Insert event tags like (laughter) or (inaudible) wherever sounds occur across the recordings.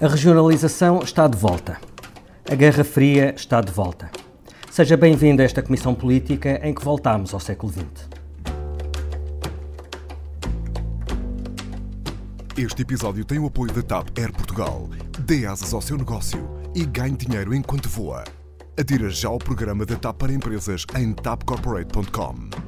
A regionalização está de volta. A Guerra Fria está de volta. Seja bem-vindo a esta comissão política em que voltamos ao século XX. Este episódio tem o apoio da TAP Air Portugal. Dê asas ao seu negócio e ganhe dinheiro enquanto voa. Adira já ao programa da TAP para empresas em tapcorporate.com.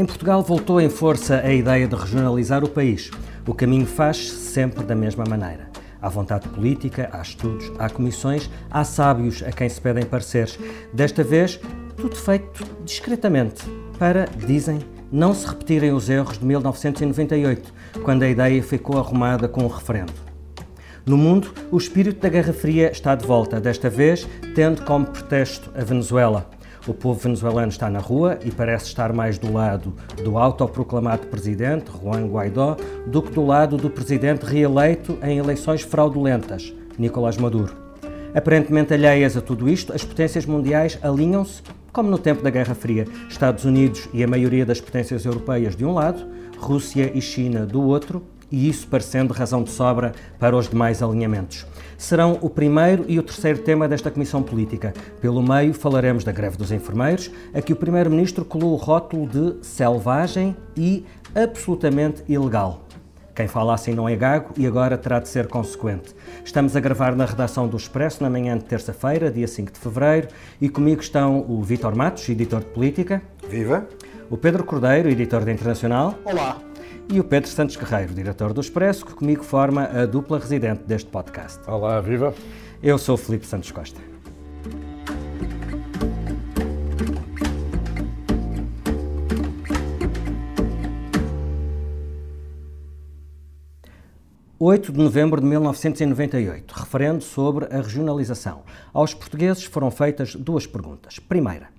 Em Portugal voltou em força a ideia de regionalizar o país. O caminho faz-se sempre da mesma maneira. Há vontade política, há estudos, há comissões, há sábios a quem se pedem pareceres. Desta vez, tudo feito discretamente, para, dizem, não se repetirem os erros de 1998, quando a ideia ficou arrumada com o referendo. No mundo, o espírito da Guerra Fria está de volta, desta vez tendo como pretexto a Venezuela. O povo venezuelano está na rua e parece estar mais do lado do autoproclamado presidente, Juan Guaidó, do que do lado do presidente reeleito em eleições fraudulentas, Nicolás Maduro. Aparentemente alheias a tudo isto, as potências mundiais alinham-se, como no tempo da Guerra Fria, Estados Unidos e a maioria das potências europeias de um lado, Rússia e China do outro, e isso parecendo razão de sobra para os demais alinhamentos. Serão o primeiro e o terceiro tema desta Comissão Política. Pelo meio, falaremos da greve dos enfermeiros, a que o Primeiro-Ministro colou o rótulo de selvagem e absolutamente ilegal. Quem fala assim não é gago e agora terá de ser consequente. Estamos a gravar na redação do Expresso na manhã de terça-feira, dia 5 de fevereiro, e comigo estão o Vítor Matos, editor de política. Viva! O Pedro Cordeiro, editor de Internacional. Olá! E o Pedro Santos Guerreiro, diretor do Expresso, que comigo forma a dupla residente deste podcast. Olá, viva! Eu sou o Filipe Santos Costa. 8 de novembro de 1998, referendo sobre a regionalização. Aos portugueses foram feitas duas perguntas. Primeira,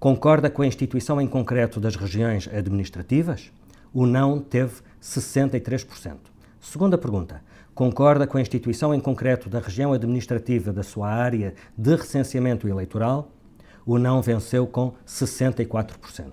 concorda com a instituição em concreto das regiões administrativas? O não teve 63%. Segunda pergunta, concorda com a instituição em concreto da região administrativa da sua área de recenseamento eleitoral? O não venceu com 64%.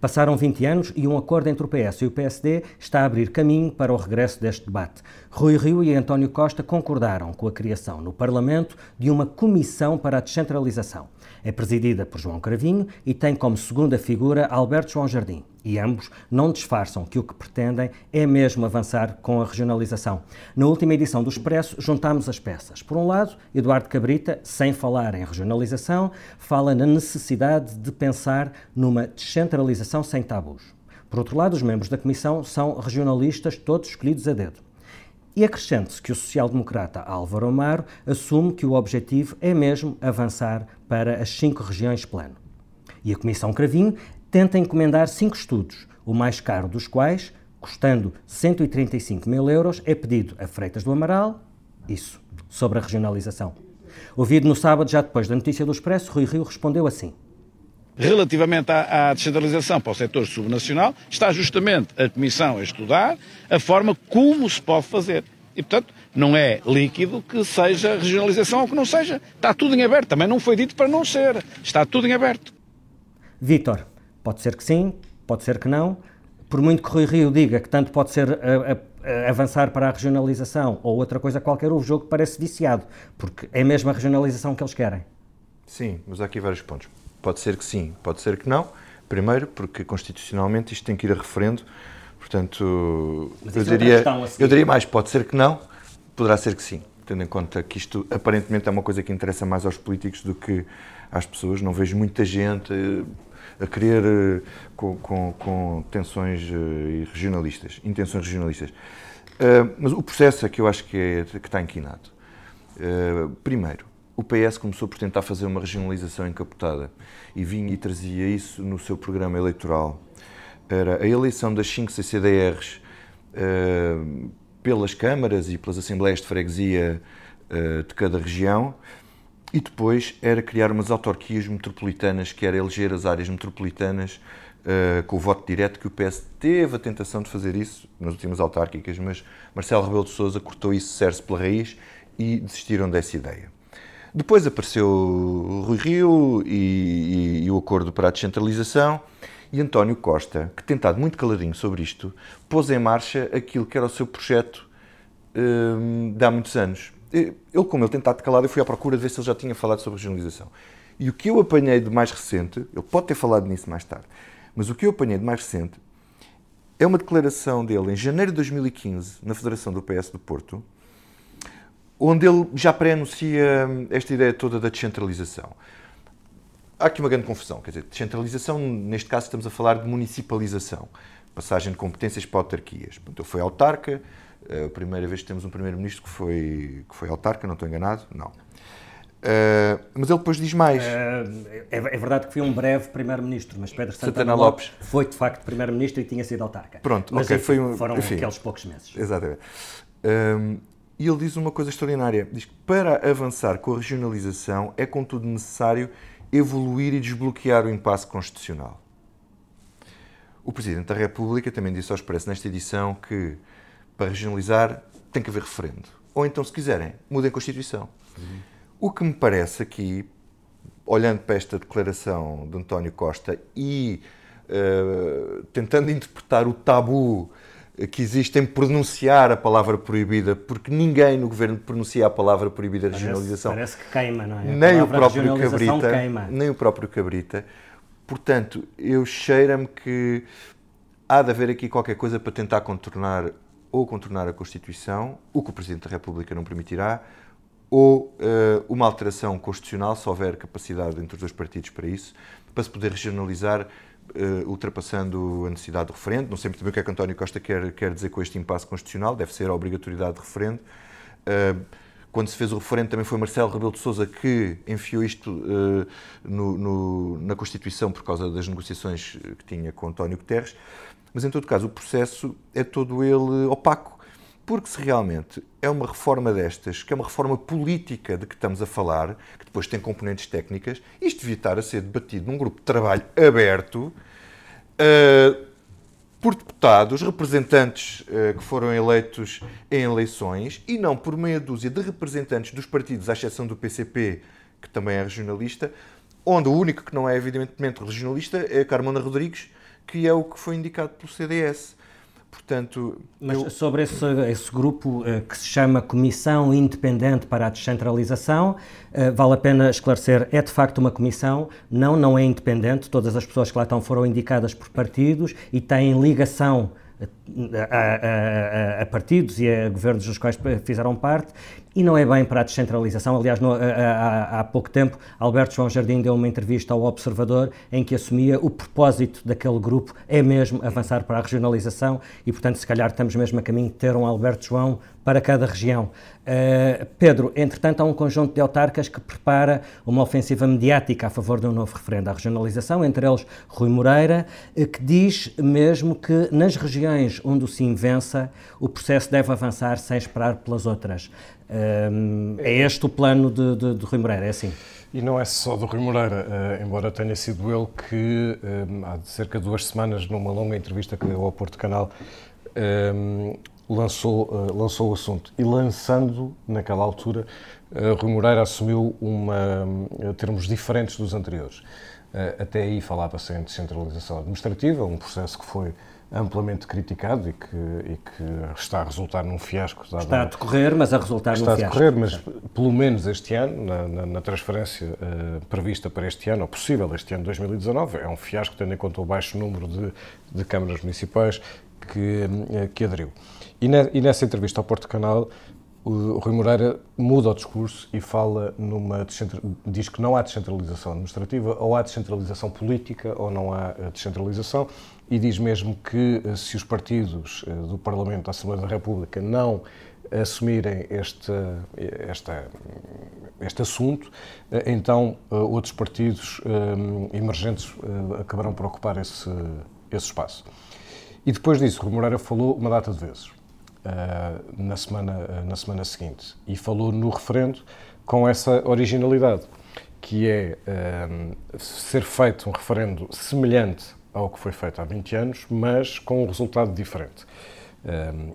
Passaram 20 anos e um acordo entre o PS e o PSD está a abrir caminho para o regresso deste debate. Rui Rio e António Costa concordaram com a criação no Parlamento de uma comissão para a descentralização. É presidida por João Cravinho e tem como segunda figura Alberto João Jardim. E ambos não disfarçam que o que pretendem é mesmo avançar com a regionalização. Na última edição do Expresso, juntámos as peças. Por um lado, Eduardo Cabrita, sem falar em regionalização, fala na necessidade de pensar numa descentralização sem tabus. Por outro lado, os membros da Comissão são regionalistas, todos escolhidos a dedo. E acrescente-se que o social-democrata Álvaro Amaro assume que o objetivo é mesmo avançar para as cinco regiões plano. E a Comissão Cravinho tenta encomendar cinco estudos, o mais caro dos quais, custando 135 mil euros, é pedido a Freitas do Amaral, isso, sobre a regionalização. Ouvido no sábado, já depois da notícia do Expresso, Rui Rio respondeu assim. Relativamente à, à, descentralização para o setor subnacional, está justamente a Comissão a estudar a forma como se pode fazer. E, portanto, não é líquido que seja regionalização ou que não seja. Está tudo em aberto. Também não foi dito para não ser. Está tudo em aberto. Vítor, pode ser que sim, pode ser que não. Por muito que Rui Rio diga que tanto pode ser a, a, a avançar para a regionalização ou outra coisa qualquer, o jogo parece viciado, porque é mesmo a regionalização que eles querem. Sim, mas há aqui vários pontos. Pode ser que sim, pode ser que não. Primeiro, porque constitucionalmente isto tem que ir a referendo. Portanto, eu é diria, eu diria mais, pode ser que não, poderá ser que sim. Tendo em conta que isto aparentemente é uma coisa que interessa mais aos políticos do que às pessoas. Não vejo muita gente eh, a querer eh, com, com, com tensões eh, regionalistas, intenções regionalistas. Mas o processo é que eu acho que, é, que está inquinado. Primeiro, o PS começou por tentar fazer uma regionalização encapotada e vinha e trazia isso no seu programa eleitoral. Era a eleição das 5 CCDRs pelas câmaras e pelas assembleias de freguesia de cada região e depois era criar umas autarquias metropolitanas, que era eleger as áreas metropolitanas uh, com o voto direto, que o PS teve a tentação de fazer isso nas últimas autárquicas, mas Marcelo Rebelo de Sousa cortou isso cerce pela raiz e desistiram dessa ideia. Depois apareceu Rui Rio e, e, o acordo para a descentralização e António Costa, que tem estado muito caladinho sobre isto, pôs em marcha aquilo que era o seu projeto hum, de há muitos anos. Ele, como ele tem estado calado, eu fui à procura de ver se ele já tinha falado sobre regionalização. E o que eu apanhei de mais recente, ele pode ter falado nisso mais tarde, mas o que eu apanhei de mais recente é uma declaração dele em janeiro de 2015, na Federação do PS do Porto, onde ele já pré-anuncia esta ideia toda da descentralização. Há aqui uma grande confusão, quer dizer, descentralização, neste caso estamos a falar de municipalização, passagem de competências para autarquias. Portanto, ele foi autarca, a primeira vez que temos um primeiro-ministro que foi, que foi autarca, não estou enganado? Não. Uh, mas ele depois diz mais. Uh, é, é, verdade que foi um breve primeiro-ministro, mas Pedro Santana, Santana Lopes, Lopes, foi de facto primeiro-ministro e tinha sido autarca. Pronto, mas ok, enfim, foi um, foram enfim, aqueles poucos meses. Exatamente. Um, e ele diz uma coisa extraordinária: diz que para avançar com a regionalização é, contudo, necessário evoluir e desbloquear o impasse constitucional. O Presidente da República também disse ao Expresso nesta edição que para regionalizar tem que haver referendo. Ou então, se quiserem, mudem a Constituição. Uhum. O que me parece aqui, olhando para esta declaração de António Costa e uh, tentando interpretar o tabu que existe em pronunciar a palavra proibida, porque ninguém no governo pronuncia a palavra proibida parece, regionalização. Parece que queima, não é? nem o próprio Cabrita, queima. nem o próprio Cabrita. Portanto, eu cheira-me que há de haver aqui qualquer coisa para tentar contornar ou contornar a Constituição, o que o Presidente da República não permitirá, ou uh, uma alteração constitucional, se houver capacidade entre os dois partidos para isso, para se poder regionalizar, uh, ultrapassando a necessidade do referendo. Não sei muito bem o que é que António Costa quer, quer dizer com este impasse constitucional, deve ser a obrigatoriedade de referendo. Uh, quando se fez o referendo também foi Marcelo Rebelo de Sousa que enfiou isto uh, no, no, na Constituição por causa das negociações que tinha com António Guterres. Mas, em todo caso, o processo é todo ele opaco. Porque se realmente é uma reforma destas, que é uma reforma política de que estamos a falar, que depois tem componentes técnicas, isto devia estar a ser debatido num grupo de trabalho aberto uh, por deputados, representantes uh, que foram eleitos em eleições e não por meia dúzia de representantes dos partidos, à exceção do PCP, que também é regionalista, onde o único que não é evidentemente regionalista é Carmona Rodrigues, que é o que foi indicado pelo CDS. Portanto, Mas eu... sobre esse, esse grupo uh, que se chama Comissão Independente para a Descentralização, uh, vale a pena esclarecer, é de facto uma comissão, não, não é independente, todas as pessoas que lá estão foram indicadas por partidos e têm ligação a, a, a, partidos e a governos dos quais fizeram parte e não é bem para a descentralização. Aliás, no, há, há, pouco tempo, Alberto João Jardim deu uma entrevista ao Observador em que assumia o propósito daquele grupo é mesmo avançar para a regionalização e, portanto, se calhar estamos mesmo a caminho de ter um Alberto João para cada região. Uh, Pedro, entretanto, há um conjunto de autarcas que prepara uma ofensiva mediática a favor de um novo referendo à regionalização, entre eles Rui Moreira, uh, que diz mesmo que nas regiões onde o sim vença, o processo deve avançar sem esperar pelas outras. Uh, é este o plano de, de, de Rui Moreira, é assim? E não é só do Rui Moreira, embora tenha sido ele que, há cerca de duas semanas, numa longa entrevista que deu ao Porto Canal, lançou, uh, lançou o assunto. E lançando, naquela altura, uh, Rui Moreira assumiu uma, uh, termos diferentes dos anteriores. Uh, até aí falava-se em descentralização administrativa, um processo que foi amplamente criticado e que, e que está a resultar num fiasco. Está a decorrer, mas a resultar num fiasco. Está a decorrer, mas pelo menos este ano, na, na, na transferência uh, prevista para este ano, ou possível este ano 2019, é um fiasco, tendo em conta o baixo número de, de câmaras municipais que, que aderiu. E, ne, e nessa entrevista ao Porto Canal, o Rui Moreira muda o discurso e fala numa diz que não há descentralização administrativa, ou há descentralização política, ou não há eh, descentralização, e diz mesmo que eh, se os partidos eh, do Parlamento da Assembleia da República não assumirem este, este, assunto, então outros partidos emergentes acabarão por ocupar esse, esse espaço. E depois disso, Rui Moreira falou uma data de vezes. Uh, na, semana, uh, na semana seguinte e falou no referendo com essa originalidade, que é uh, ser feito um referendo semelhante ao que foi feito há 20 anos, mas com um resultado diferente.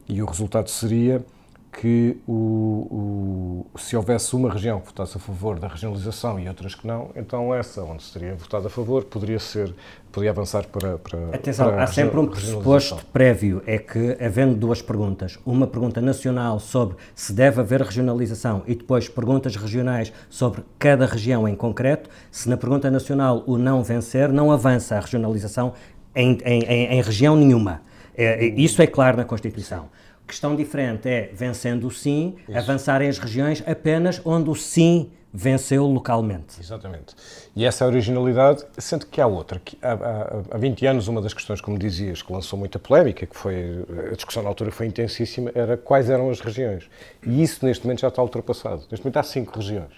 e o resultado seria que o, o, se houvesse uma região que votasse a favor da regionalização e outras que não, então essa onde se teria votado a favor poderia ser poderia avançar para, para Atenção, para há sempre um pressuposto prévio, é que havendo duas perguntas, uma pergunta nacional sobre se deve haver regionalização e depois perguntas regionais sobre cada região em concreto, se na pergunta nacional o não vencer, não avança a regionalização em, em, em, em região nenhuma. É, isso é claro na Constituição. Questão diferente é, vencendo o sim, Isso. avançarem as regiões apenas onde o sim venceu localmente. Exatamente. E essa é originalidade, sendo que há outra. Que há, há, há 20 anos, uma das questões, como dizias, que lançou muita polémica, que foi, a discussão na altura foi intensíssima, era quais eram as regiões. E isso, neste momento, já está ultrapassado. Neste momento há cinco regiões.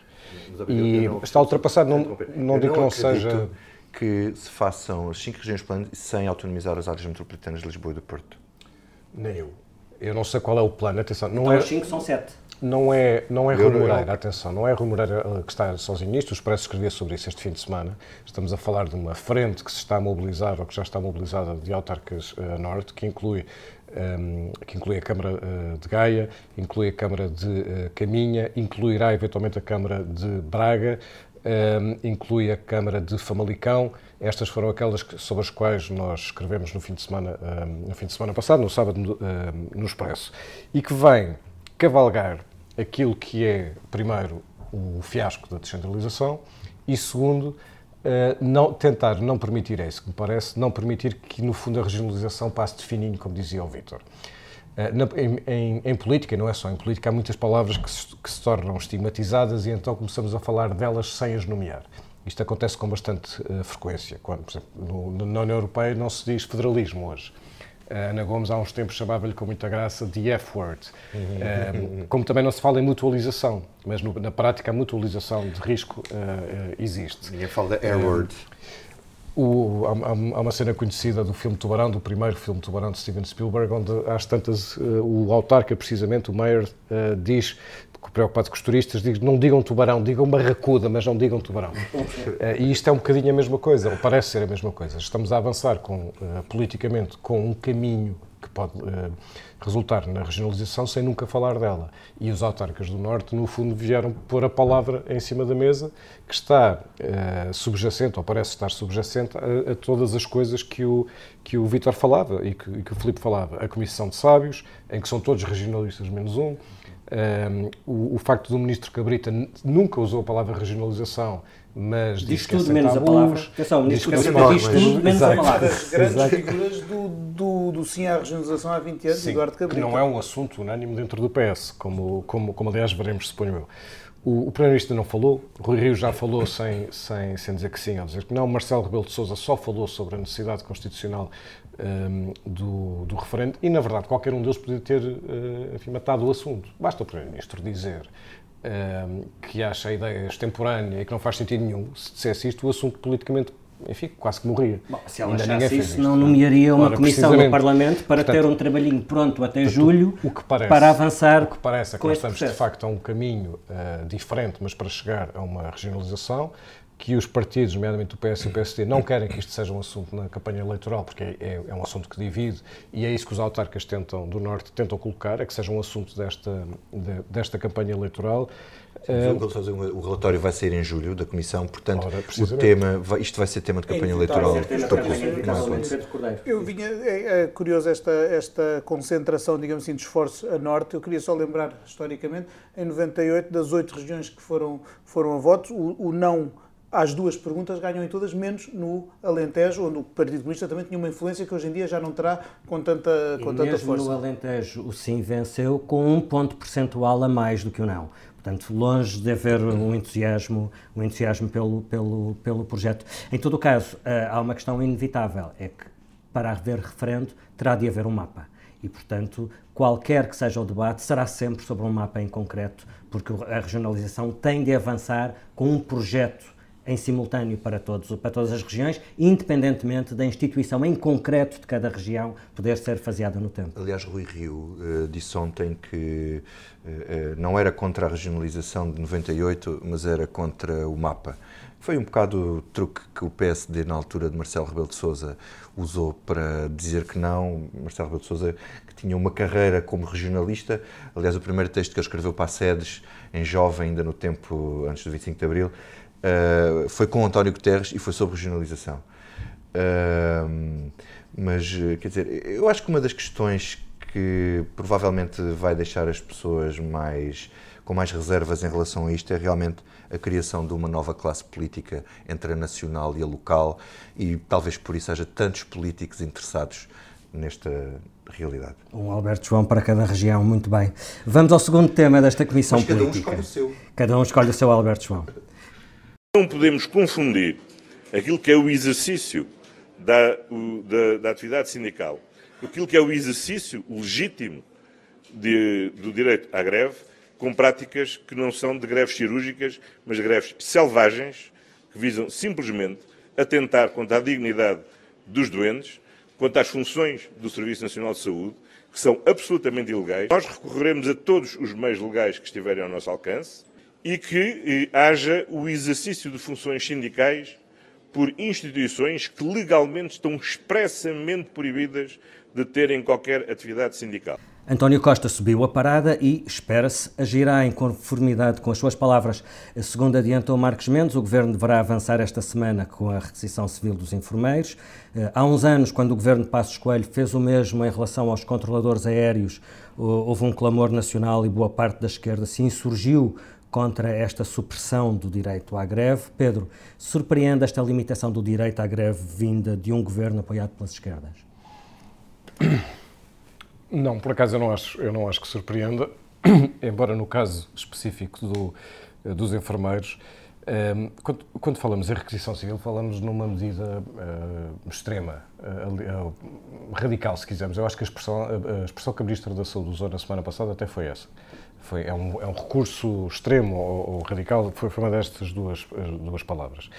E está ultrapassado, não, não digo que não seja... que se façam as cinco regiões planas sem autonomizar as áreas metropolitanas de Lisboa e do Porto. Nem eu. Eu não sei qual é o plano, atenção. Não então é, os 5 são 7. Não é, não é Romoreira, atenção, não é Romoreira eh, que está sozinho nisto, o Expresso escrevia sobre isso este fim de semana. Estamos a falar de uma frente que se está a mobilizar, ou que já está mobilizada, de autarcas uh, norte, que inclui, um, ehm, que inclui a Câmara uh, de Gaia, inclui a Câmara de uh, Caminha, incluirá eventualmente a Câmara de Braga, inclui a Câmara de Famalicão. Estas foram aquelas que, sobre as quais nós escrevemos no fim de semana, no fim de semana passado, no sábado, no, Expresso, e que vem cavalgar aquilo que é, primeiro, o fiasco da descentralização e, segundo, Uh, não, tentar não permitir é isso que me parece, não permitir que, no fundo, a regionalização passe de fininho, como dizia o Vítor. Uh, em, em, em, política, não é só em política, há muitas palavras que se, que se, tornam estigmatizadas e então começamos a falar delas sem as nomear. Isto acontece com bastante uh, frequência. Quando, por exemplo, no, na União Europeia não se diz federalismo hoje. A Ana Gomes, há uns tempos, chamava-lhe com muita graça the F-word. Uhum. como também não se fala em mutualização, mas no, na prática a mutualização de risco uh, existe. Ninguém fala da Air-word. O, há, há, uma cena conhecida do filme Tubarão, do primeiro filme Tubarão de Steven Spielberg, onde às tantas uh, o autarca, precisamente, o Mayer, uh, diz, preocupado com os turistas, diz não digam tubarão, digam barracuda, mas não digam tubarão. uh, (laughs) e isto é um bocadinho a mesma coisa, ou parece ser a mesma coisa. Estamos a avançar com, politicamente com um caminho que pode resultar na regionalização sem nunca falar dela. E os autarcas do Norte, no fundo, vieram pôr a palavra em cima da mesa, que está uh, subjacente, ou parece estar subjacente, a, a, todas as coisas que o, que o Vítor falava e que, e que o Filipe falava. A Comissão de Sábios, em que são todos regionalistas menos um, um, o, o, facto do ministro Cabrita nunca usou a palavra regionalização, mas diz, diz tudo menos a palavra. Atenção, ministro Cabrita diz tudo menos a palavra. As grandes figuras do, do, do, sim à regionalização há 20 anos, sim, Eduardo Cabrita. Que não é um assunto unânime dentro do PS, como, como, como aliás veremos, suponho eu. O, o Primeiro-Ministro não falou, Rui Rio já falou sem, sem, sem dizer que sim ou dizer que não, Marcelo Rebelo de Sousa só falou sobre a necessidade constitucional um, do, do, referendo e, na verdade, qualquer um deles podia ter uh, enfim, matado o assunto. Basta o Primeiro-Ministro dizer um, que acha a ideia extemporânea e que não faz sentido nenhum. Se dissesse isto, o assunto politicamente enfim, quase que morria. Bom, se ela Ainda achasse isso, não nomearia uma Ora, comissão no Parlamento para portanto, ter um trabalhinho pronto até portanto, julho parece, para avançar. O que parece é que nós estamos, processo. de facto, a um caminho uh, diferente, mas para chegar a uma regionalização que os partidos, nomeadamente o PS e o PSD, não querem que isto seja um assunto na campanha eleitoral, porque é, é, é, um assunto que divide, e é isso que os autarcas tentam, do Norte tentam colocar, é que seja um assunto desta, de, desta campanha eleitoral. Uh, o relatório vai sair em julho da Comissão, portanto, ora, o tema, isto vai ser tema de campanha eleitoral. Eu vinha, é, é curioso esta, esta concentração, digamos assim, de esforço a Norte. Eu queria só lembrar, historicamente, em 98, das oito regiões que foram, foram a votos, o, o não às duas perguntas ganham em todas, menos no Alentejo, onde o Partido Comunista também tinha uma influência que hoje em dia já não terá com tanta, com e tanta mesmo força. no Alentejo o sim venceu com um ponto percentual a mais do que o não. Portanto, longe de haver um entusiasmo, um entusiasmo pelo, pelo, pelo projeto. Em todo o caso, eh, há uma questão inevitável, é que para haver referendo terá de haver um mapa. E, portanto, qualquer que seja o debate, será sempre sobre um mapa em concreto, porque a regionalização tem de avançar com um projeto em simultâneo para, todos, para todas as regiões, independentemente da instituição em concreto de cada região poder ser faseada no tempo. Aliás, Rui Rio uh, disse ontem que uh, não era contra a regionalização de 98, mas era contra o mapa. Foi um bocado o truque que o PSD, na altura de Marcelo Rebelo de Sousa, usou para dizer que não. Marcelo Rebelo de Sousa, que tinha uma carreira como regionalista, aliás, o primeiro texto que ele escreveu para a SEDES, em jovem, ainda no tempo antes do 25 de Abril, uh, foi com António Guterres e foi sobre regionalização. Uh, mas, quer dizer, eu acho que uma das questões que provavelmente vai deixar as pessoas mais com mais reservas em relação a isto é realmente a criação de uma nova classe política entre a nacional e a local e talvez por isso haja tantos políticos interessados nesta realidade. Um Alberto João para cada região, muito bem. Vamos ao segundo tema desta comissão Mas cada política. Um escolhe o seu. Cada um escolhe o seu Alberto João. Não podemos confundir aquilo que é o exercício da, o, da, da atividade sindical, aquilo que é o exercício legítimo de, do direito à greve, com práticas que não são de greves cirúrgicas, mas greves selvagens, que visam simplesmente atentar contra a dignidade dos doentes, quanto às funções do Serviço Nacional de Saúde, que são absolutamente ilegais. Nós recorreremos a todos os meios legais que estiverem ao nosso alcance e que eh, haja o exercício de funções sindicais por instituições que legalmente estão expressamente proibidas de terem qualquer atividade sindical. António Costa subiu a parada e, espera-se, agirá em conformidade com as suas palavras. Segundo adiantou Marcos Mendes, o Governo deverá avançar esta semana com a requisição civil dos enfermeiros. Eh, há uns anos, quando o Governo Passos Coelho fez o mesmo em relação aos controladores aéreos, houve um clamor nacional e boa parte da esquerda se insurgiu contra esta supressão do direito à greve. Pedro, surpreende esta limitação do direito à greve vinda de um governo apoiado pelas esquerdas? (coughs) Não, por acaso eu não acho, eu não acho que surpreenda, (coughs) embora no caso específico do, eh, dos enfermeiros, ehm, quando, quando, falamos em requisição civil, falamos numa medida uh, extrema, uh, radical, se quisermos. Eu acho que a expressão, a, expressão que a Ministra da Saúde usou na semana passada até foi essa. Foi, é, um, é um recurso extremo ou, ou radical, foi, foi, uma destas duas, duas palavras.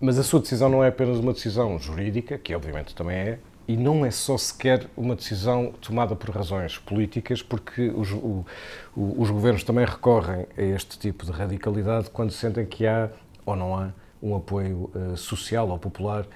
Mas a sua decisão não é apenas uma decisão jurídica, que obviamente também é, e não é só sequer uma decisão tomada por razões políticas, porque os, o, os governos também recorrem a este tipo de radicalidade quando sentem que há ou não há um apoio uh, social ou popular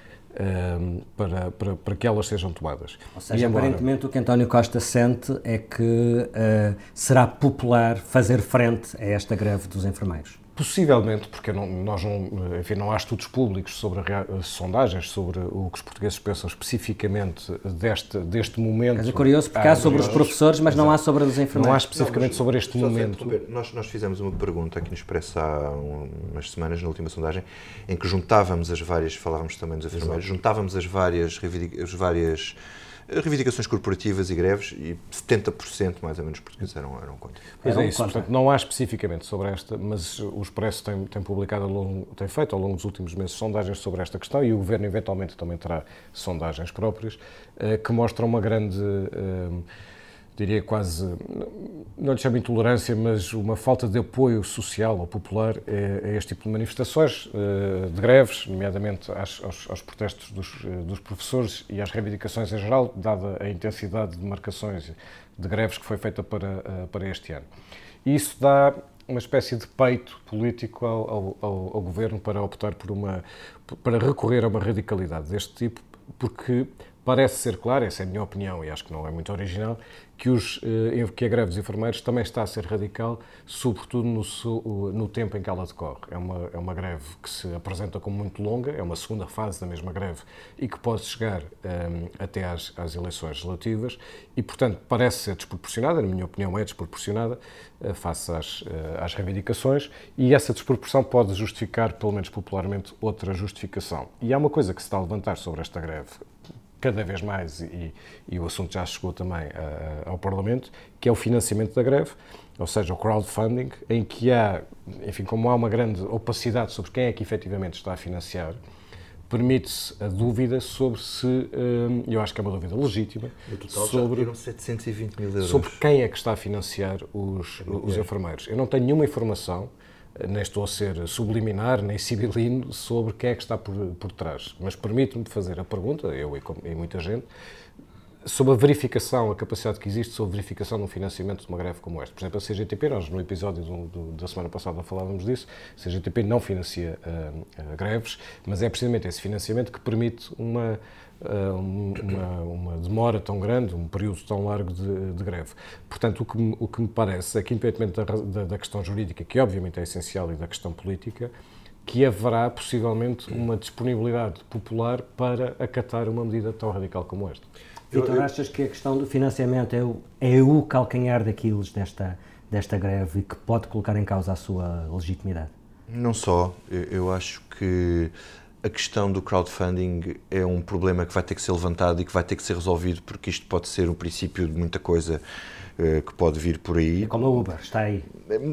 para, para, para, que elas sejam tomadas. Ou seja, e aparentemente o que António Costa sente é que uh, será popular fazer frente a esta greve dos enfermeiros. Possivelmente, porque não, nós não, enfim, não há estudos públicos sobre sondagens sobre o que os portugueses pensam especificamente deste, deste momento. Mas é curioso porque há, há sobre os professores, mas não há sobre os enfermeiros. Não há especificamente não, sobre este momento. Nós, nós fizemos uma pergunta aqui no Expresso há umas semanas, na última sondagem, em que juntávamos as várias, falávamos também dos enfermeiros, Exato. juntávamos as várias, as várias reivindicações corporativas e greves e 70% mais ou menos portugueses eram, eram contra. Pois é isso, portanto, não há especificamente sobre esta, mas o Expresso tem, tem publicado, ao longo, tem feito ao longo dos últimos meses sondagens sobre esta questão e o Governo eventualmente também terá sondagens próprias eh, que mostram uma grande eh, diria quase, não lhe chamo intolerância, mas uma falta de apoio social ou popular a, este tipo de manifestações, eh, de greves, nomeadamente aos, aos protestos dos, eh, dos, professores e às reivindicações em geral, dada a intensidade de marcações de greves que foi feita para, eh, para este ano. E isso dá uma espécie de peito político ao, ao, ao, governo para optar por uma, para recorrer a uma radicalidade deste tipo, porque parece ser claro, essa é a minha opinião e acho que não é muito original, que, os, eh, que a greve dos enfermeiros também está a ser radical, sobretudo no, no tempo em que ela decorre. É uma, é uma greve que se apresenta como muito longa, é uma segunda fase da mesma greve e que pode chegar um, eh, até às, às eleições legislativas e, portanto, parece ser desproporcionada, na minha opinião é desproporcionada, uh, face às, às reivindicações e essa desproporção pode justificar, pelo menos popularmente, outra justificação. E há uma coisa que se está a levantar sobre esta greve cada vez mais, e, e o assunto já chegou também ao Parlamento, que é o financiamento da greve, ou seja, o crowdfunding, em que há, enfim, como há uma grande opacidade sobre quem é que efetivamente está a financiar, permite-se a dúvida sobre se, uh, eu acho que é uma dúvida legítima, sobre, 720 mil euros. sobre quem é que está a financiar os, os enfermeiros. Eu não tenho nenhuma informação nem estou a ser subliminar, nem sibilino sobre quem é que está por, por trás. Mas permito-me fazer a pergunta, eu e, e, muita gente, sobre a verificação, a capacidade que existe sobre a verificação no financiamento de uma greve como esta. Por exemplo, a CGTP, nós no episódio do, do, da semana passada falávamos disso, a CGTP não financia uh, uh, greves, mas é precisamente esse financiamento que permite uma, uma, uma, demora tão grande, um período tão largo de, de greve. Portanto, o que, me, o que me parece é que, independentemente da, da, da questão jurídica, que obviamente é essencial, e da questão política, que haverá possivelmente uma disponibilidade popular para acatar uma medida tão radical como esta. Vitor, achas que a questão do financiamento é o, é o calcanhar daqueles desta, desta greve e que pode colocar em causa a sua legitimidade? Não só. Eu, eu acho que a questão do crowdfunding é um problema que vai ter que ser levantado e que vai ter que ser resolvido, porque isto pode ser o princípio de muita coisa uh, que pode vir por aí. É como a Uber, está aí.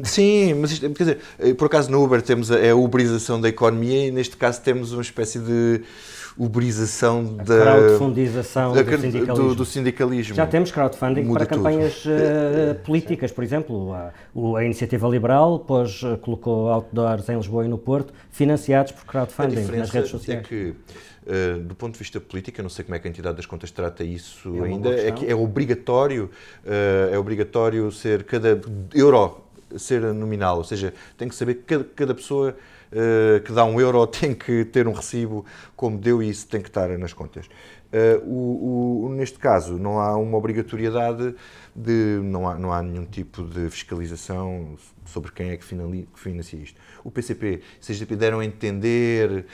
Sim, mas isto, quer dizer, eh, por acaso no Uber temos a, é a uberização da economia e neste caso temos uma espécie de uberização da crowdfundização da, do, sindicalismo. Do, do, sindicalismo. Já temos crowdfunding Muda para campanhas uh, políticas, por exemplo, a, a, Iniciativa Liberal pôs, uh, colocou outdoors em Lisboa e no Porto, financiados por crowdfunding nas redes sociais. É que, uh, do ponto de vista político, eu não sei como é que a entidade das contas trata isso é ainda, é que é obrigatório, é obrigatório ser cada euro ser nominal, ou seja, tem que saber que cada, cada pessoa uh, que dá um euro (laughs) tem que ter um recibo como deu e isso tem que estar nas contas. Uh, o, o, neste caso, não há uma obrigatoriedade de. Não há, não há nenhum tipo de fiscalização sobre quem é que, financia isto. O PCP, se CGP deram a entender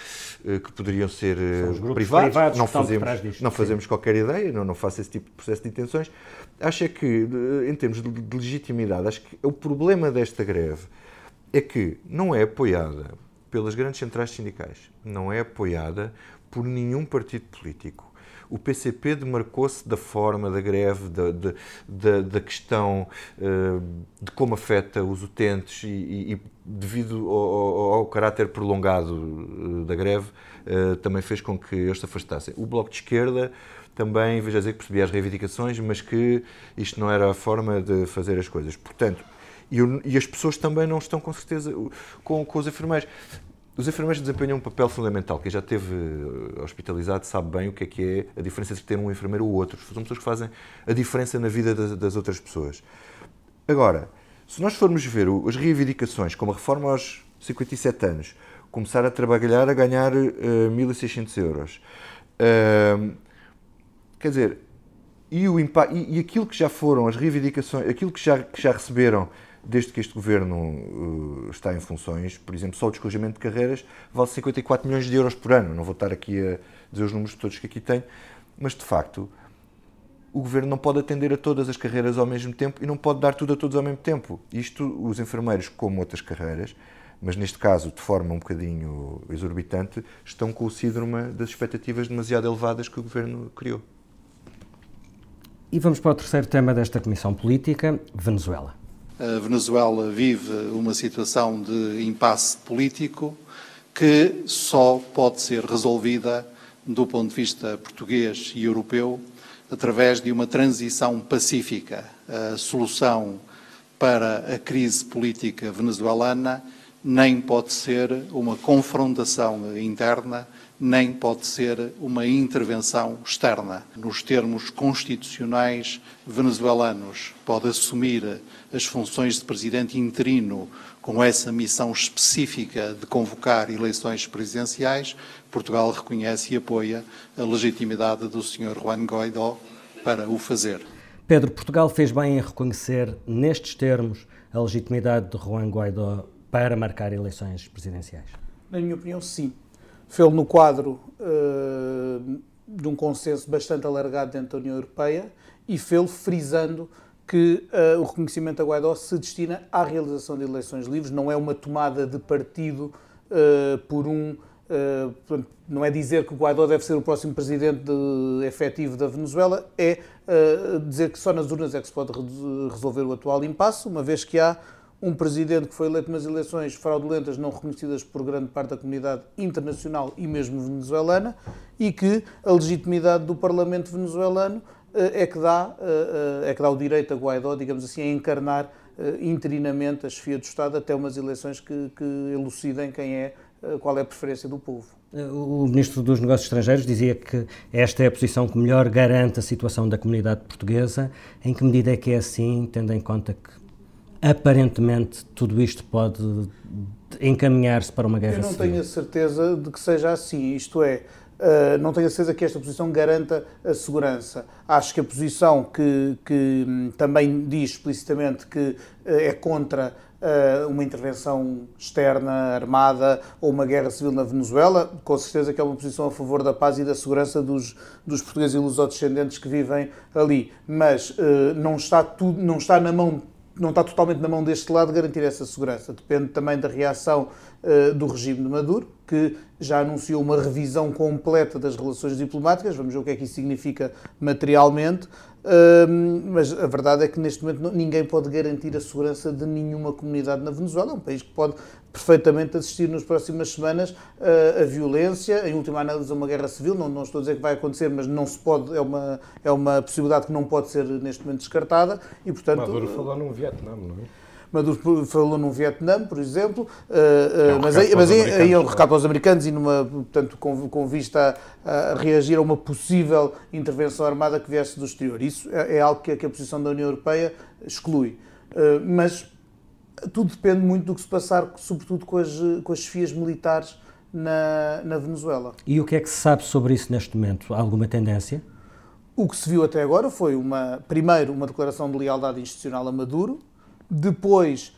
uh, que poderiam ser uh, privados, privados, não fazemos, não fazemos qualquer ideia, não, não faço esse tipo de processo de intenções. Acho é que, em termos de, de legitimidade, acho que o problema desta greve é que não é apoiada pelas grandes centrais sindicais, não é apoiada por nenhum partido político. O PCP demarcou-se da forma da greve, da, da, da questão uh, de como afeta os utentes e, e devido ao, ao, caráter prolongado uh, da greve, uh, também fez com que eles se afastassem. O Bloco de Esquerda também, veja dizer que percebia as reivindicações, mas que isto não era a forma de fazer as coisas. Portanto, e, e, as pessoas também não estão, com certeza, com, com os enfermeiros. Os enfermeiros desempenham um papel fundamental. Quem já esteve eh, hospitalizado sabe bem o que é que é a diferença entre ter um enfermeiro ou outro. São pessoas que fazem a diferença na vida das, das outras pessoas. Agora, se nós formos ver as reivindicações, como a reforma aos 57 anos, começar a trabalhar a ganhar uh, eh, 1.600 euros, uh, quer dizer, e, o, e, e aquilo que já foram as reivindicações, aquilo que já, que já receberam desde que este governo uh, está em funções, por exemplo, só o descojamento de carreiras vale 54 milhões de euros por ano. Não vou estar aqui a dizer os números todos que aqui tenho, mas de facto o governo não pode atender a todas as carreiras ao mesmo tempo e não pode dar tudo a todos ao mesmo tempo. Isto, os enfermeiros, como outras carreiras, mas neste caso de forma um bocadinho exorbitante, estão com o síndrome das expectativas demasiado elevadas que o governo criou. E vamos para o terceiro tema desta comissão política, Venezuela. A Venezuela vive uma situação de impasse político que só pode ser resolvida do ponto de vista português e europeu através de uma transição pacífica. A solução para a crise política venezuelana nem pode ser uma confrontação interna, nem pode ser uma intervenção externa. Nos termos constitucionais venezuelanos, pode assumir as funções de presidente interino com essa missão específica de convocar eleições presidenciais. Portugal reconhece e apoia a legitimidade do Sr. Juan Guaidó para o fazer. Pedro, Portugal fez bem em reconhecer, nestes termos, a legitimidade de Juan Guaidó para marcar eleições presidenciais? Na minha opinião, sim. Fê-lo no quadro uh, de um consenso bastante alargado dentro da União Europeia e fê-lo frisando que uh, o reconhecimento a Guaidó se destina à realização de eleições livres, não é uma tomada de partido uh, por um. Uh, não é dizer que o Guaidó deve ser o próximo presidente de, efetivo da Venezuela, é dizer que só nas urnas é que se pode resolver o atual impasse, uma vez que há um presidente que foi eleito nas eleições fraudulentas não reconhecidas por grande parte da comunidade internacional e mesmo venezuelana e que a legitimidade do Parlamento venezuelano eh, é que dá, eh, eh, é que dá o direito a Guaidó, digamos assim, a encarnar interinamente a chefia do Estado até umas eleições que, que elucidem quem é, qual é a preferência do povo. O Ministro dos Negócios Estrangeiros dizia que esta é a posição que melhor garante a situação da comunidade portuguesa. Em que medida é que é assim, tendo em conta que aparentemente tudo isto pode encaminhar-se para uma guerra civil? Eu não civil? tenho a certeza de que seja assim. Isto é, uh, não tenho a certeza que esta posição garanta a segurança. Acho que a posição que, que hum, também diz explicitamente que uh, é contra uh, uma intervenção externa, armada ou uma guerra civil na Venezuela, com certeza que é uma posição a favor da paz e da segurança dos, dos portugueses e lusodescendentes que vivem ali. Mas não está tudo, não está na mão não está totalmente na mão deste lado garantir essa segurança. Depende também da reação uh, do regime de Maduro, que já anunciou uma revisão completa das relações diplomáticas. Vamos ver o que é que isso significa materialmente mas a verdade é que neste momento ninguém pode garantir a segurança de nenhuma comunidade na Venezuela. É um país que pode perfeitamente assistir nas próximas semanas uh, a violência, em última análise a uma guerra civil. Não, não, estou a dizer que vai acontecer, mas não se pode, é uma, é uma possibilidade que não pode ser neste momento descartada. E, portanto, Maduro falou no Vietnã, não é? Maduro falou no Vietnã, por exemplo, uh, uh, mas, aí, mas aí, aí é um recado aos americanos e, numa, portanto, com, com vista a, a, reagir a uma possível intervenção armada que viesse do exterior. Isso é, é algo que a, que a, posição da União Europeia exclui. Uh, mas tudo depende muito do que se passar, sobretudo com as, com as chefias militares na, na Venezuela. E o que é que se sabe sobre isso neste momento? Há alguma tendência? O que se viu até agora foi, uma, primeiro, uma declaração de lealdade institucional a Maduro, depois,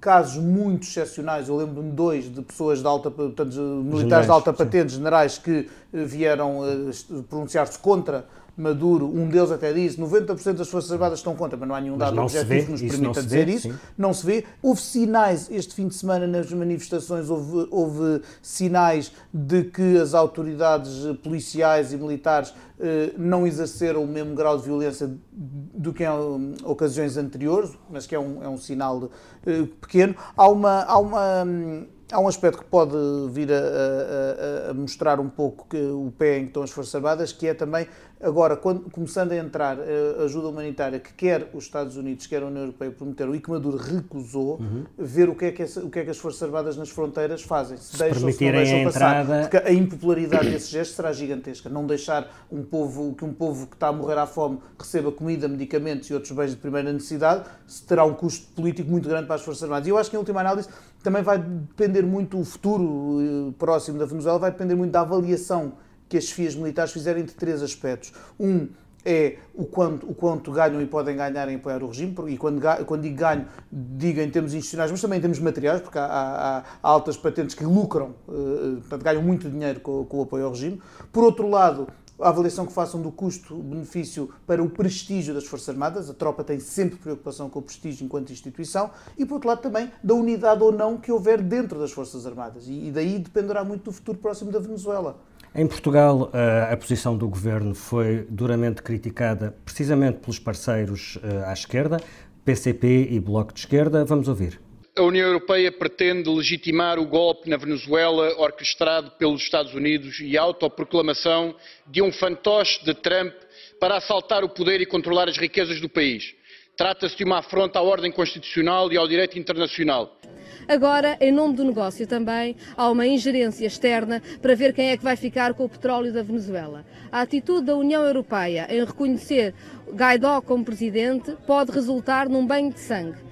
casos muito excepcionais, eu lembro-me de dois de pessoas de alta, portanto, militares generais, de alta patente, sim. generais, que vieram uh, pronunciar-se contra Maduro, um deles até disse 90% das Forças Armadas estão contra, mas não há nenhum dado objetivo que nos permita dizer vê, isso. Sim. Não se vê. Houve sinais, este fim de semana nas manifestações, houve, houve sinais de que as autoridades policiais e militares eh, não exerceram o mesmo grau de violência do que em ocasiões anteriores, mas que é um, é um sinal eh, pequeno. Há uma. Há uma hum, Há um aspecto que pode vir a, a, a, mostrar um pouco que o pé em que estão as Forças Armadas, que é também Agora, quando, começando a entrar a ajuda humanitária que quer os Estados Unidos, quer a União Europeia prometeram e que Maduro recusou, uhum. ver o que, é que essa, o que é que as Forças Armadas nas fronteiras fazem. Se, se deixam, se não deixam passar. Entrada... Porque a impopularidade desse gesto será gigantesca. Não deixar um povo, que um povo que está a morrer à fome receba comida, medicamentos e outros bens de primeira necessidade, terá um custo político muito grande para as Forças Armadas. E eu acho que, em última análise, também vai depender muito, o futuro eh, próximo da Venezuela vai depender muito da avaliação que as chefias militares fizerem de três aspectos. Um é o quanto, o quanto ganham e podem ganhar em apoiar o regime, e quando, quando digo ganho, digo em termos institucionais, mas também em termos materiais, porque há, há, há altas patentes que lucram, uh, portanto, ganham muito dinheiro com, com o apoio ao regime. Por outro lado, a avaliação que façam do custo-benefício para o prestígio das Forças Armadas. A tropa tem sempre preocupação com o prestígio enquanto instituição. E, por outro lado, também da unidade ou não que houver dentro das Forças Armadas. E, daí dependerá muito do futuro próximo da Venezuela. Em Portugal, eh, a posição do governo foi duramente criticada precisamente pelos parceiros eh, à esquerda, PCP e Bloco de Esquerda. Vamos ouvir. A União Europeia pretende legitimar o golpe na Venezuela orquestrado pelos Estados Unidos e a autoproclamação de um fantoche de Trump para assaltar o poder e controlar as riquezas do país. Trata-se de uma afronta à ordem constitucional e ao direito internacional. Agora, em nome do negócio também, há uma ingerência externa para ver quem é que vai ficar com o petróleo da Venezuela. A atitude da União Europeia em reconhecer Guaidó como presidente pode resultar num banho de sangue.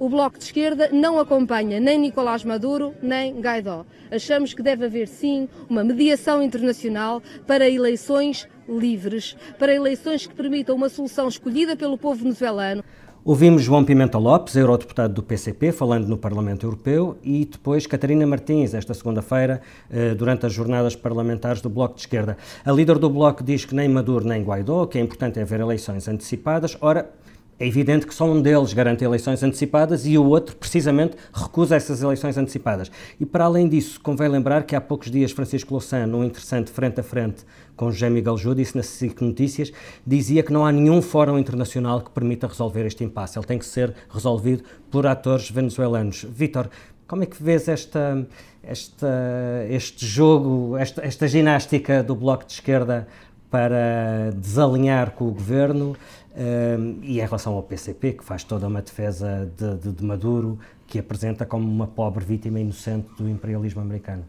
O Bloco de Esquerda não acompanha nem Nicolás Maduro nem Guaidó. Achamos que deve haver sim uma mediação internacional para eleições livres, para eleições que permitam uma solução escolhida pelo povo venezuelano. Ouvimos João Pimenta Lopes, eurodeputado do PCP, falando no Parlamento Europeu, e depois Catarina Martins, esta segunda-feira, eh, durante as jornadas parlamentares do Bloco de Esquerda. A líder do Bloco diz que nem Maduro nem Guaidó, que é importante é haver eleições antecipadas. Ora, é evidente que só um deles garante eleições antecipadas e o outro, precisamente, recusa essas eleições antecipadas. E para além disso, convém lembrar que há poucos dias Francisco Louçã, num interessante frente a frente com José Miguel disse na SIC Notícias, dizia que não há nenhum fórum internacional que permita resolver este impasse. Ele tem que ser resolvido por atores venezuelanos. Vítor, como é que vês esta, esta, este jogo, esta, esta ginástica do Bloco de Esquerda para desalinhar com o governo? E em relação ao PCP, que faz toda uma defesa de, de, de Maduro, que apresenta como uma pobre vítima inocente do imperialismo americano.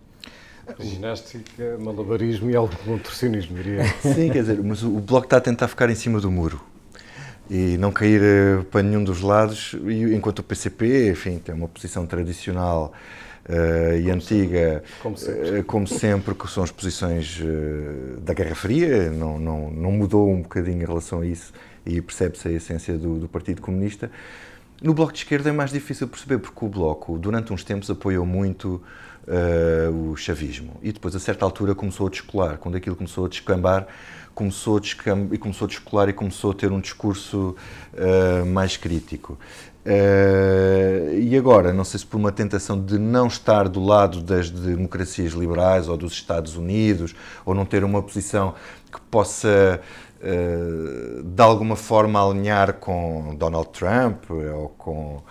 Ginástica, malabarismo e algum contorcionismo, diria. (laughs) Sim, quer dizer, mas o Bloco está a tentar ficar em cima do muro e não cair uh, para nenhum dos lados, e, enquanto o PCP, enfim, tem uma posição tradicional uh, e como antiga, sempre. Como, sempre. Uh, como sempre, que são as posições da Guerra Fria, não, não, não mudou um bocadinho em relação a isso e percebe-se a essência do, do Partido Comunista. No Bloco de Esquerda é mais difícil perceber, porque o Bloco, durante uns tempos, apoiou muito uh, o chavismo. E depois, a certa altura, começou a descolar. Quando aquilo começou a descambar, começou a, descam e começou a descolar e começou a ter um discurso uh, mais crítico. Uh, e agora, não sei se por uma tentação de não estar do lado das democracias liberais ou dos Estados Unidos, ou não ter uma posição que possa uh, de alguma forma alinhar com Donald Trump ou com,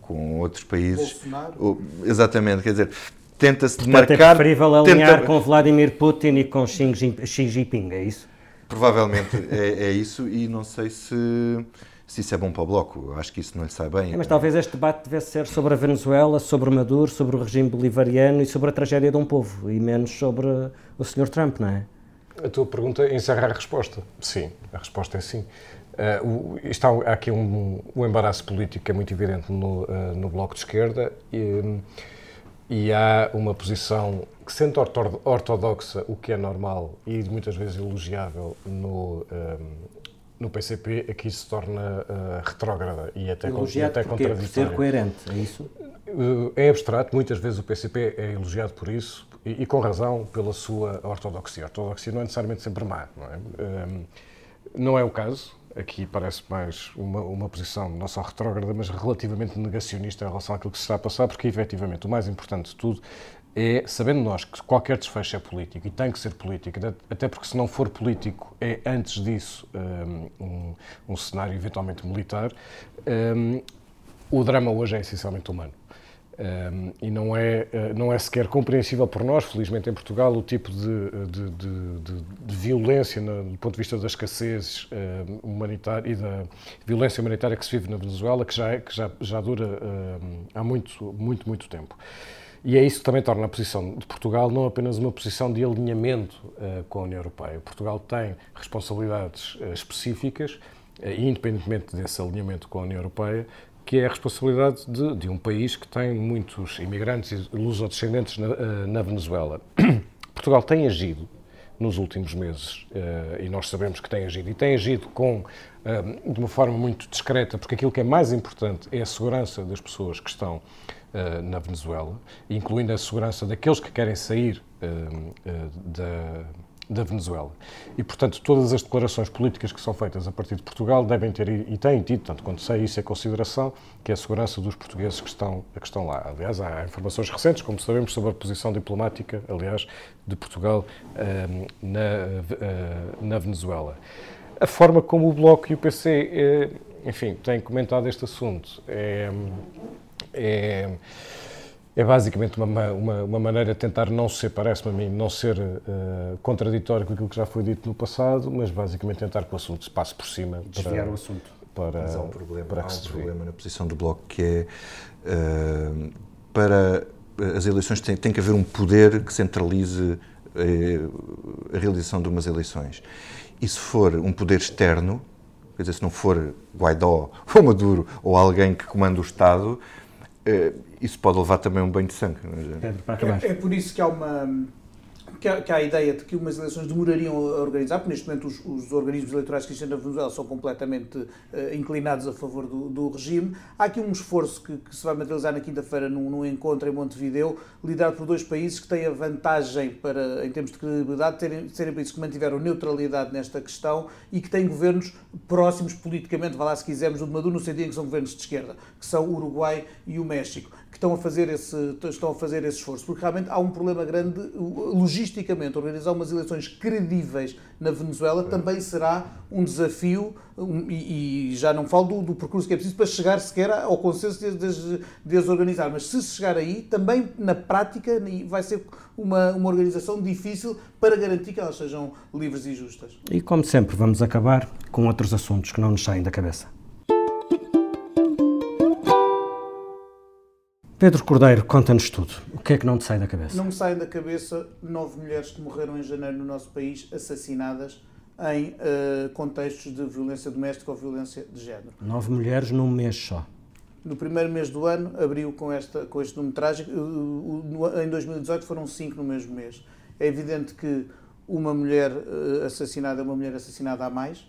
com outros países. Bolsonaro. Exatamente, quer dizer, tenta-se demarcar. É preferível alinhar tenta... com Vladimir Putin e com Xi Jinping, é isso? Provavelmente é, é, isso e não sei se, se isso é bom para o Bloco. Acho que isso não lhe sai bem. É, mas talvez este debate devesse ser sobre a Venezuela, sobre Maduro, sobre o regime bolivariano e sobre a tragédia de um povo e menos sobre o Sr. Trump, não é? A tua pergunta encerra a resposta. Sim, a resposta é sim. Uh, o, está, há aqui um, um, embaraço político que é muito evidente no, uh, no Bloco de Esquerda. E, e há uma posição que, sendo ortodoxa, o que é normal e muitas vezes elogiável no, um, no PCP, aqui se torna uh, retrógrada e até, e até contraditória. Por ser coerente, é isso? Uh, é abstrato, muitas vezes o PCP é elogiado por isso e, e, com razão pela sua ortodoxia. A ortodoxia não é necessariamente sempre má, não é? Um, não é o caso aqui parece mais uma, uma posição não só retrógrada, mas relativamente negacionista em relação àquilo que se está a passar, porque efetivamente o mais importante de tudo é, sabendo nós que qualquer desfecho é político e tem que ser político, até porque se não for político é antes disso um, um cenário eventualmente militar, um, o drama hoje é essencialmente humano. Um, e não é, eh, não é sequer compreensível por nós, felizmente em Portugal, o tipo de, de, de, de, violência no, do ponto de vista da escassez uh, humanitária e da violência humanitária que se vive na Venezuela, que já, é, que já, já dura uh, há muito, muito, muito tempo. E é isso que também torna a posição de Portugal não apenas uma posição de alinhamento uh, com a União Europeia. Portugal tem responsabilidades específicas, independentemente desse alinhamento com a União Europeia, que é a responsabilidade de, de um país que tem muitos imigrantes e lusodescendentes na, eh, na Venezuela. (clears throat) Portugal tem agido nos últimos meses, uh, e nós sabemos que tem agido, e tem agido com, uh, de uma forma muito discreta, porque aquilo que é mais importante é a segurança das pessoas que estão na Venezuela, incluindo a segurança daqueles que querem sair da da Venezuela. E, portanto, todas as declarações políticas que são feitas a partir de Portugal devem ter, e têm tido, tanto quanto sei, isso em consideração, que é a segurança dos portugueses que estão, que estão lá. Aliás, há informações recentes, como sabemos, sobre a posição diplomática, aliás, de Portugal uh, na, uh, na Venezuela. A forma como o Bloco e o PC, eh, enfim, têm comentado este assunto é, é é basicamente uma, uma, uma, maneira de tentar não ser, parece-me a mim, não ser uh, contraditório com aquilo que já foi dito no passado, mas basicamente tentar que o assunto se passe por cima. Desviar para, o assunto. Para, mas há um problema, para há um problema na posição do Bloco que é uh, para as eleições tem, tem que haver um poder que centralize uh, a realização de umas eleições. E se for um poder externo, quer dizer, se não for Guaidó (laughs) ou Maduro ou alguém que comanda o Estado, isso pode levar também um banho de sangue. É, é, é por isso que há uma que há, que há, a ideia de que umas eleições demorariam a organizar, porque neste momento os, os organismos eleitorais que existem na Venezuela são completamente uh, inclinados a favor do, do, regime. Há aqui um esforço que, que se vai materializar na quinta-feira num, num, encontro em Montevideo, liderado por dois países que têm a vantagem, para, em termos de credibilidade, terem, serem países que mantiveram neutralidade nesta questão e que têm governos próximos politicamente, vá lá se quisermos, do de Maduro, no sentido em que são governos de esquerda, que são o Uruguai e o México que estão a fazer esse, estão a fazer esse esforço, porque realmente há um problema grande, logisticamente, organizar umas eleições credíveis na Venezuela também será um desafio, um, e, e, já não falo do, do, percurso que é preciso para chegar sequer ao consenso de, de, de as organizar, mas se chegar aí, também na prática vai ser uma, uma organização difícil para garantir que elas sejam livres e justas. E como sempre, vamos acabar com outros assuntos que não nos saem da cabeça. Pedro Cordeiro, conta-nos tudo. O que é que não te sai da cabeça? Não me saem da cabeça nove mulheres que morreram em janeiro no nosso país assassinadas em uh, contextos de violência doméstica ou violência de género. Nove mulheres num mês só. No primeiro mês do ano abriu com, esta, com este número trágico. Em 2018 foram cinco no mesmo mês. É evidente que uma mulher uh, assassinada é uma mulher assassinada a mais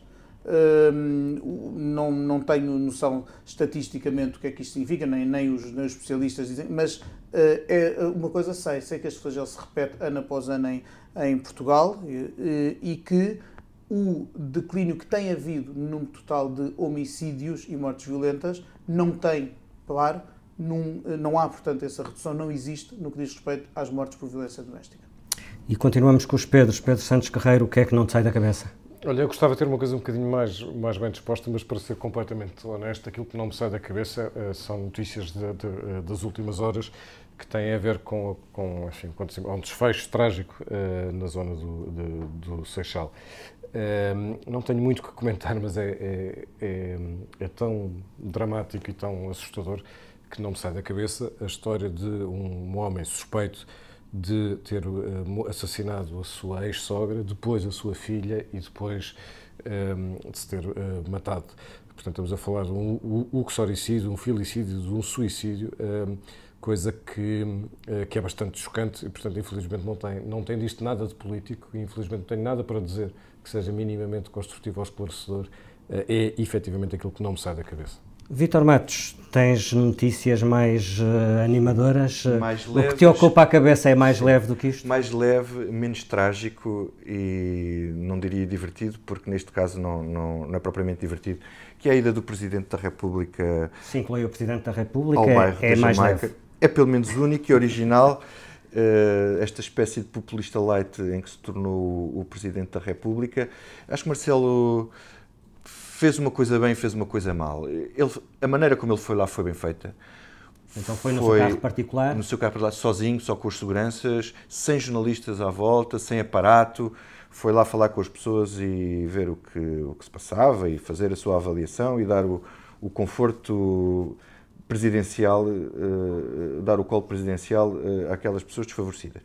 não, não tenho noção estatisticamente o que é que isto significa, nem, nem, os, nem os especialistas dizem, mas uh, é uma coisa sei, sei que este flagelo se repete ano após ano em, em Portugal e, e que o declínio que tem havido no número total de homicídios e mortes violentas não tem, claro, num, não há, portanto, essa redução, não existe no que diz respeito às mortes por violência doméstica. E continuamos com os Pedros. Pedro Santos Carreiro, o que é que não te sai da cabeça? Olha, eu gostava de ter uma coisa um bocadinho mais, mais bem disposta, mas para ser completamente honesto, aquilo que não me sai da cabeça uh, são notícias de, de, uh, das últimas horas que têm a ver com, com enfim, com um desfecho trágico uh, na zona do, de, do Seixal. não tenho muito que comentar, mas é, é, é, é tão dramático e tão assustador que não me sai da cabeça a história de um homem suspeito de ter uh, assassinado a sua ex-sogra, depois a sua filha e depois um, ehm, de se ter uh, matado. Portanto, estamos a falar de um uxoricídio, um filicídio, de um suicídio, ehm, coisa que, uh, que é bastante chocante e, portanto, infelizmente não tem, não tem disto nada de político e, infelizmente, não tem nada para dizer que seja minimamente construtivo ou esclarecedor. é efetivamente aquilo que não me sai da cabeça. Vitor Matos, tens notícias mais uh, animadoras? Mais o leves, que te ocupa a cabeça é mais leve do que isto? Mais leve, menos trágico e não diria divertido, porque neste caso não, não, não é propriamente divertido, que é a ida do Presidente da República... Sim, inclui o Presidente da República, ao bairro é, é mais leve. É pelo menos único e original. Uh, esta espécie de populista light em que se tornou o Presidente da República. Acho que Marcelo fez uma coisa bem, fez uma coisa mal. Ele, a maneira como ele foi lá foi bem feita. Então foi no foi seu carro particular? No seu carro particular, sozinho, só com as seguranças, sem jornalistas à volta, sem aparato. Foi lá falar com as pessoas e ver o que, o que se passava e fazer a sua avaliação e dar o, o conforto presidencial, uh, dar o colo presidencial uh, àquelas pessoas desfavorecidas.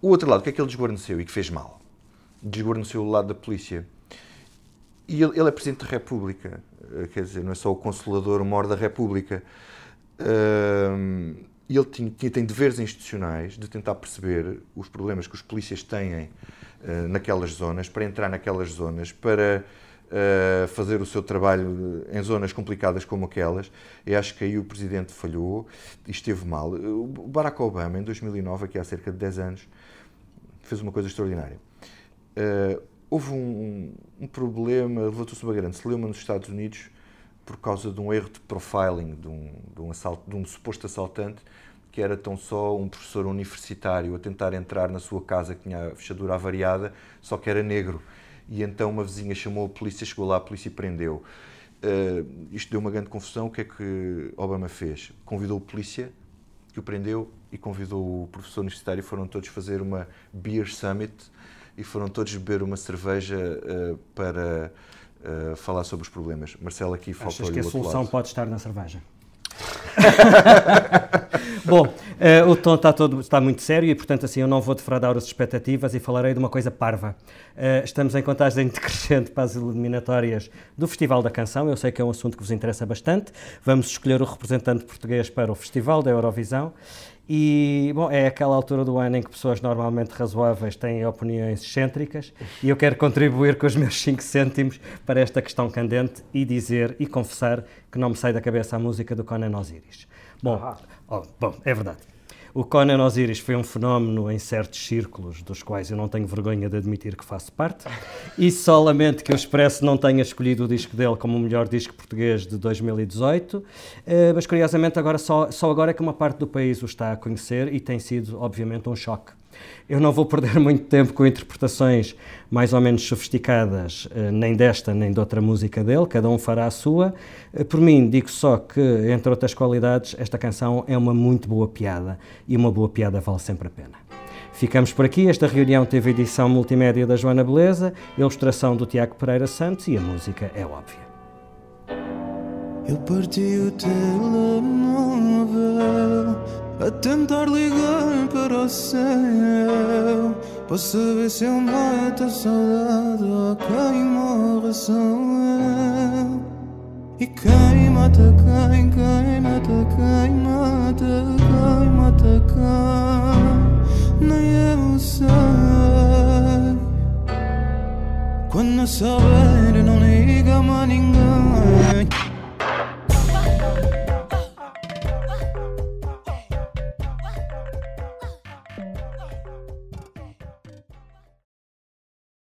O outro lado, o que é que ele desguarneceu e que fez mal? Desguarneceu o lado da polícia e ele, ele, é Presidente da República, eh, quer dizer, não é só o Consolador mor da República. E ele tinha, tem deveres institucionais de tentar perceber os problemas que os polícias têm eh, naquelas zonas, para entrar naquelas zonas, para uh, fazer o seu trabalho em zonas complicadas como aquelas. E acho que aí o Presidente falhou e esteve mal. O Barack Obama, em 2009, aqui há cerca de 10 anos, fez uma coisa extraordinária. Houve um, um problema, levantou-se uma grande celeuma nos Estados Unidos por causa de um erro de profiling de um, de um, assalto, de um suposto assaltante que era tão só um professor universitário a tentar entrar na sua casa que tinha a fechadura avariada, só que era negro. E então uma vizinha chamou a polícia, chegou lá, a polícia prendeu. Uh, isto deu uma grande confusão. O que é que Obama fez? Convidou a polícia, que o prendeu, e convidou o professor universitário. Foram todos fazer uma Beer Summit, e foram todos beber uma cerveja uh, para uh, falar sobre os problemas. Marcelo aqui faltou Achas que a solução lado. pode estar na cerveja? (laughs) Bom, uh, o tom está, todo, está muito sério e, portanto, assim, eu não vou defraudar as expectativas e falarei de uma coisa parva. Uh, estamos em contagem (laughs) decrescente para as eliminatórias do Festival da Canção. Eu sei que é um assunto que vos interessa bastante. Vamos escolher o representante português para o Festival da Eurovisão e, bom, é aquela altura do ano em que pessoas normalmente razoáveis têm opiniões excêntricas e eu quero contribuir com os meus (laughs) 5 cêntimos para esta questão candente e dizer e confessar que não me sai da cabeça a música do Conan Osiris. Bom, oh, bom é verdade. O Conan Osiris foi um fenómeno em certos círculos, dos quais eu não tenho vergonha de admitir que faço parte, e só lamento que o Expresso não tenha escolhido o disco dele como o melhor disco português de 2018, eh, mas curiosamente agora só, só agora é que uma parte do país o está a conhecer e tem sido, obviamente, um choque. Eu não vou perder (laughs) muito tempo com interpretações mais ou menos sofisticadas, eh, nem desta nem de outra música dele, cada um fará a sua. Eh, por mim, digo só que, entre outras qualidades, esta canção é uma muito boa piada e uma boa piada vale sempre a pena. Ficamos por aqui. Esta reunião teve edição multimédia da Joana Beleza, ilustração do Tiago Pereira Santos e a música é óbvia. Eu parti o telemóvel a tentar ligar para o céu para saber se eu mato a saudade ou quem morre sou eu. E quem mata quem, quem mata quem mata quem mata quem, nem eu sei. Quando souber, não liga mais ninguém.